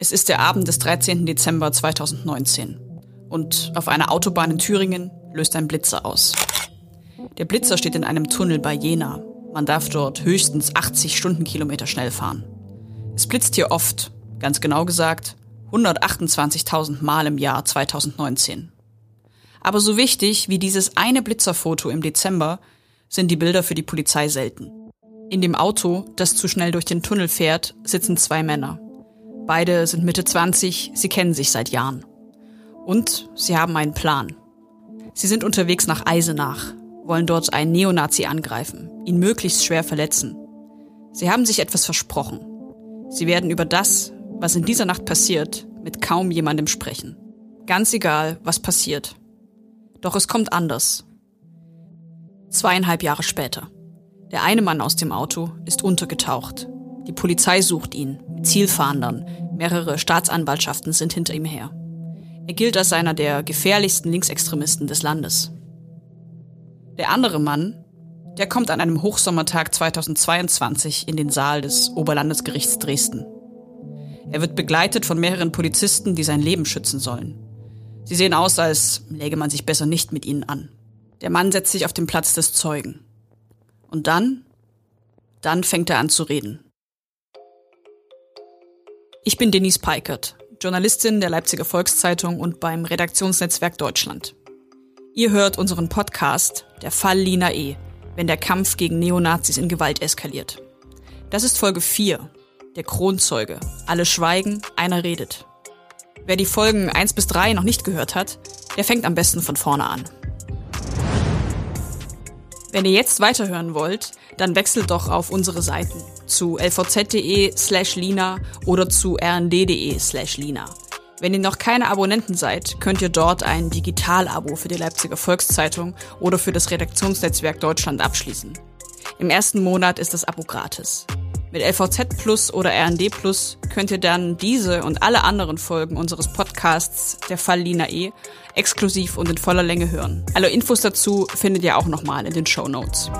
Es ist der Abend des 13. Dezember 2019 und auf einer Autobahn in Thüringen löst ein Blitzer aus. Der Blitzer steht in einem Tunnel bei Jena. Man darf dort höchstens 80 Stundenkilometer schnell fahren. Es blitzt hier oft, ganz genau gesagt 128.000 Mal im Jahr 2019. Aber so wichtig wie dieses eine Blitzerfoto im Dezember sind die Bilder für die Polizei selten. In dem Auto, das zu schnell durch den Tunnel fährt, sitzen zwei Männer. Beide sind Mitte 20, sie kennen sich seit Jahren. Und sie haben einen Plan. Sie sind unterwegs nach Eisenach, wollen dort einen Neonazi angreifen, ihn möglichst schwer verletzen. Sie haben sich etwas versprochen. Sie werden über das, was in dieser Nacht passiert, mit kaum jemandem sprechen. Ganz egal, was passiert. Doch es kommt anders. Zweieinhalb Jahre später. Der eine Mann aus dem Auto ist untergetaucht. Die Polizei sucht ihn, Zielfahndern. Mehrere Staatsanwaltschaften sind hinter ihm her. Er gilt als einer der gefährlichsten Linksextremisten des Landes. Der andere Mann, der kommt an einem Hochsommertag 2022 in den Saal des Oberlandesgerichts Dresden. Er wird begleitet von mehreren Polizisten, die sein Leben schützen sollen. Sie sehen aus, als läge man sich besser nicht mit ihnen an. Der Mann setzt sich auf den Platz des Zeugen. Und dann, dann fängt er an zu reden. Ich bin Denise Peikert, Journalistin der Leipziger Volkszeitung und beim Redaktionsnetzwerk Deutschland. Ihr hört unseren Podcast Der Fall Lina E., wenn der Kampf gegen Neonazis in Gewalt eskaliert. Das ist Folge 4, der Kronzeuge. Alle schweigen, einer redet. Wer die Folgen 1 bis 3 noch nicht gehört hat, der fängt am besten von vorne an. Wenn ihr jetzt weiterhören wollt, dann wechselt doch auf unsere Seiten zu lvz.de slash lina oder zu rnd.de slash lina. Wenn ihr noch keine Abonnenten seid, könnt ihr dort ein Digital-Abo für die Leipziger Volkszeitung oder für das Redaktionsnetzwerk Deutschland abschließen. Im ersten Monat ist das Abo gratis. Mit LVZ Plus oder RND Plus könnt ihr dann diese und alle anderen Folgen unseres Podcasts Der Fall Lina E exklusiv und in voller Länge hören. Alle Infos dazu findet ihr auch nochmal in den Show Notes.